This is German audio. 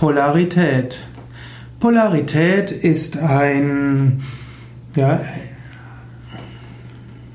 Polarität. Polarität ist ein, ja,